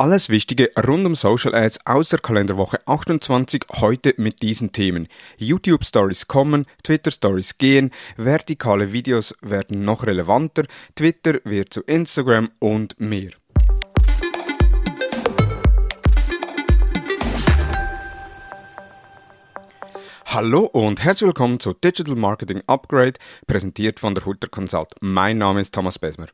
Alles Wichtige rund um Social Ads aus der Kalenderwoche 28 heute mit diesen Themen. YouTube Stories kommen, Twitter Stories gehen, vertikale Videos werden noch relevanter, Twitter wird zu Instagram und mehr. Hallo und herzlich willkommen zu Digital Marketing Upgrade, präsentiert von der Hutter Consult. Mein Name ist Thomas Besmer.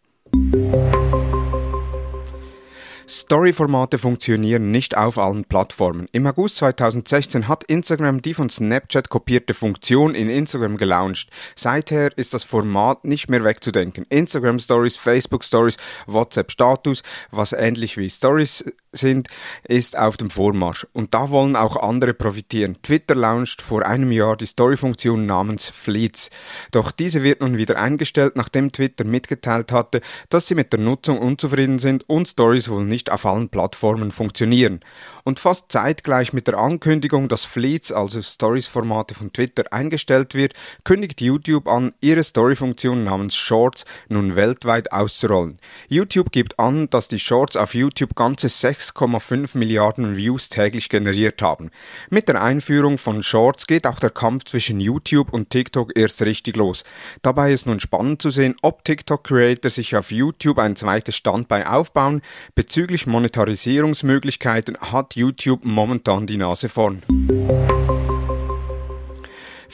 Story-Formate funktionieren nicht auf allen Plattformen. Im August 2016 hat Instagram die von Snapchat kopierte Funktion in Instagram gelauncht. Seither ist das Format nicht mehr wegzudenken. Instagram Stories, Facebook Stories, WhatsApp Status, was ähnlich wie Stories sind, ist auf dem Vormarsch. Und da wollen auch andere profitieren. Twitter launcht vor einem Jahr die Story-Funktion namens Fleets. Doch diese wird nun wieder eingestellt, nachdem Twitter mitgeteilt hatte, dass sie mit der Nutzung unzufrieden sind und Stories wohl nicht auf allen Plattformen funktionieren. Und fast zeitgleich mit der Ankündigung, dass Fleets, also Stories-Formate von Twitter, eingestellt wird, kündigt YouTube an, ihre Story-Funktion namens Shorts nun weltweit auszurollen. YouTube gibt an, dass die Shorts auf YouTube ganze 6,5 Milliarden Views täglich generiert haben. Mit der Einführung von Shorts geht auch der Kampf zwischen YouTube und TikTok erst richtig los. Dabei ist nun spannend zu sehen, ob TikTok-Creator sich auf YouTube ein zweites Standbein aufbauen bezüglich Bezüglich Monetarisierungsmöglichkeiten hat YouTube momentan die Nase vorn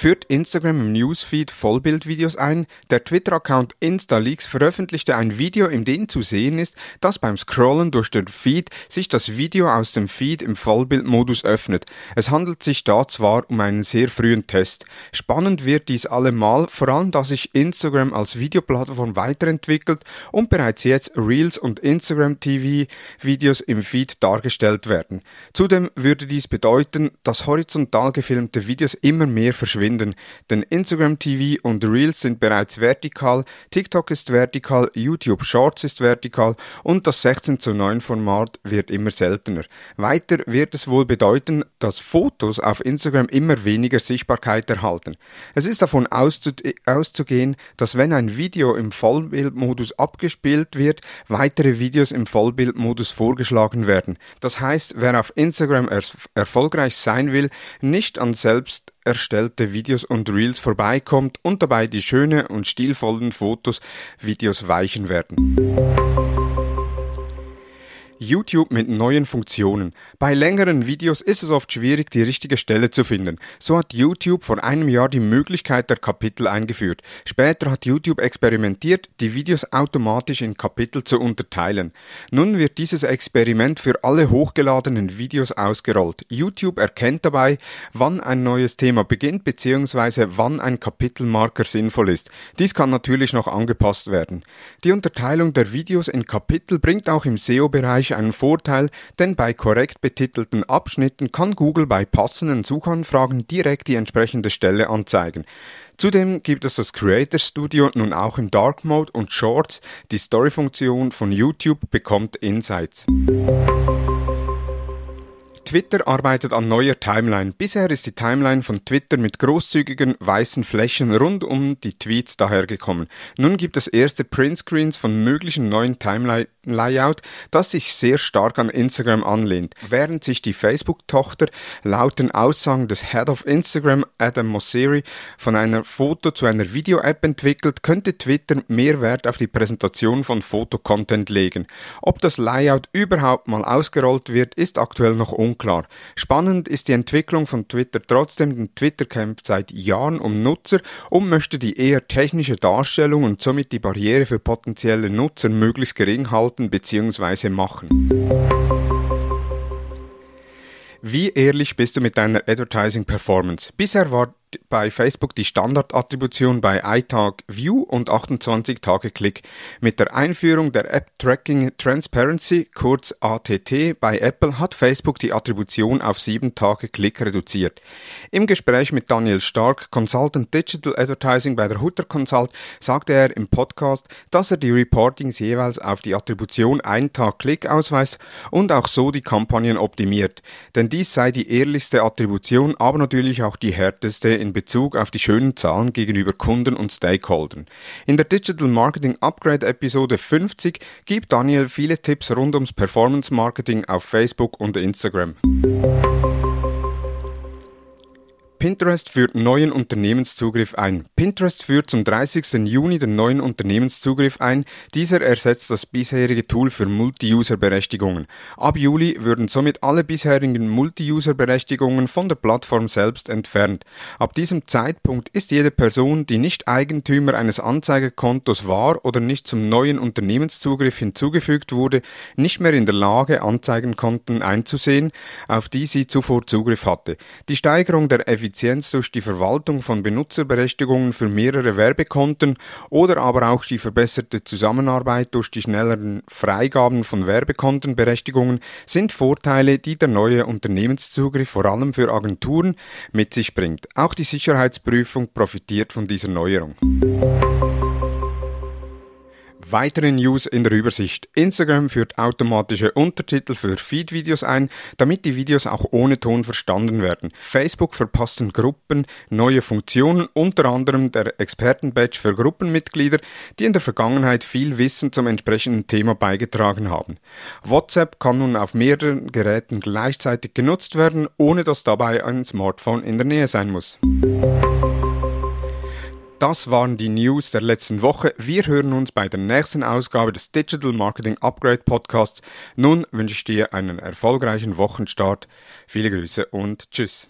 führt Instagram im Newsfeed Vollbildvideos ein. Der Twitter-Account InstaLeaks veröffentlichte ein Video, in dem zu sehen ist, dass beim Scrollen durch den Feed sich das Video aus dem Feed im Vollbildmodus öffnet. Es handelt sich da zwar um einen sehr frühen Test. Spannend wird dies allemal, vor allem da sich Instagram als Videoplattform weiterentwickelt und bereits jetzt Reels und Instagram TV Videos im Feed dargestellt werden. Zudem würde dies bedeuten, dass horizontal gefilmte Videos immer mehr verschwinden verschwinden, denn Instagram TV und Reels sind bereits vertikal, TikTok ist vertikal, YouTube Shorts ist vertikal und das 16 zu 9 Format wird immer seltener. Weiter wird es wohl bedeuten, dass Fotos auf Instagram immer weniger Sichtbarkeit erhalten. Es ist davon auszugehen, dass wenn ein Video im Vollbildmodus abgespielt wird, weitere Videos im Vollbildmodus vorgeschlagen werden. Das heißt, wer auf Instagram erfolgreich sein will, nicht an selbst erstellte Videos und Reels vorbeikommt und dabei die schönen und stilvollen Fotos, Videos weichen werden. YouTube mit neuen Funktionen. Bei längeren Videos ist es oft schwierig, die richtige Stelle zu finden. So hat YouTube vor einem Jahr die Möglichkeit der Kapitel eingeführt. Später hat YouTube experimentiert, die Videos automatisch in Kapitel zu unterteilen. Nun wird dieses Experiment für alle hochgeladenen Videos ausgerollt. YouTube erkennt dabei, wann ein neues Thema beginnt bzw. wann ein Kapitelmarker sinnvoll ist. Dies kann natürlich noch angepasst werden. Die Unterteilung der Videos in Kapitel bringt auch im SEO-Bereich natürlich einen Vorteil, denn bei korrekt betitelten Abschnitten kann Google bei passenden Suchanfragen direkt die entsprechende Stelle anzeigen. Zudem gibt es das Creator Studio nun auch im Dark Mode und Shorts. Die Story-Funktion von YouTube bekommt Insights. Twitter arbeitet an neuer Timeline. Bisher ist die Timeline von Twitter mit großzügigen weißen Flächen rund um die Tweets dahergekommen. Nun gibt es erste Printscreens von möglichen neuen Timeline-Layout, das sich sehr stark an Instagram anlehnt. Während sich die Facebook-Tochter laut den Aussagen des Head of Instagram, Adam Mosseri, von einer Foto- zu einer Video-App entwickelt, könnte Twitter mehr Wert auf die Präsentation von Fotocontent legen. Ob das Layout überhaupt mal ausgerollt wird, ist aktuell noch unklar unklar. Spannend ist die Entwicklung von Twitter trotzdem, denn Twitter kämpft seit Jahren um Nutzer und möchte die eher technische Darstellung und somit die Barriere für potenzielle Nutzer möglichst gering halten bzw. machen. Wie ehrlich bist du mit deiner Advertising Performance? Bisher war bei Facebook die Standardattribution bei iTag View und 28 Tage Klick. Mit der Einführung der App Tracking Transparency, kurz ATT, bei Apple hat Facebook die Attribution auf 7 Tage Klick reduziert. Im Gespräch mit Daniel Stark, Consultant Digital Advertising bei der Hutter Consult, sagte er im Podcast, dass er die Reportings jeweils auf die Attribution 1 Tag Klick ausweist und auch so die Kampagnen optimiert. Denn dies sei die ehrlichste Attribution, aber natürlich auch die härteste in Bezug auf die schönen Zahlen gegenüber Kunden und Stakeholdern. In der Digital Marketing Upgrade Episode 50 gibt Daniel viele Tipps rund ums Performance Marketing auf Facebook und Instagram. Pinterest führt neuen Unternehmenszugriff ein. Pinterest führt zum 30. Juni den neuen Unternehmenszugriff ein. Dieser ersetzt das bisherige Tool für Multi-User-Berechtigungen. Ab Juli würden somit alle bisherigen Multi-User-Berechtigungen von der Plattform selbst entfernt. Ab diesem Zeitpunkt ist jede Person, die nicht Eigentümer eines Anzeigekontos war oder nicht zum neuen Unternehmenszugriff hinzugefügt wurde, nicht mehr in der Lage, Anzeigenkonten einzusehen, auf die sie zuvor Zugriff hatte. Die Steigerung der Effizienz Effizienz durch die Verwaltung von Benutzerberechtigungen für mehrere Werbekonten oder aber auch die verbesserte Zusammenarbeit durch die schnelleren Freigaben von Werbekontenberechtigungen sind Vorteile, die der neue Unternehmenszugriff vor allem für Agenturen mit sich bringt. Auch die Sicherheitsprüfung profitiert von dieser Neuerung. Weitere News in der Übersicht. Instagram führt automatische Untertitel für Feed-Videos ein, damit die Videos auch ohne Ton verstanden werden. Facebook verpassen Gruppen neue Funktionen, unter anderem der Experten-Badge für Gruppenmitglieder, die in der Vergangenheit viel Wissen zum entsprechenden Thema beigetragen haben. WhatsApp kann nun auf mehreren Geräten gleichzeitig genutzt werden, ohne dass dabei ein Smartphone in der Nähe sein muss. Das waren die News der letzten Woche. Wir hören uns bei der nächsten Ausgabe des Digital Marketing Upgrade Podcasts. Nun wünsche ich dir einen erfolgreichen Wochenstart. Viele Grüße und Tschüss.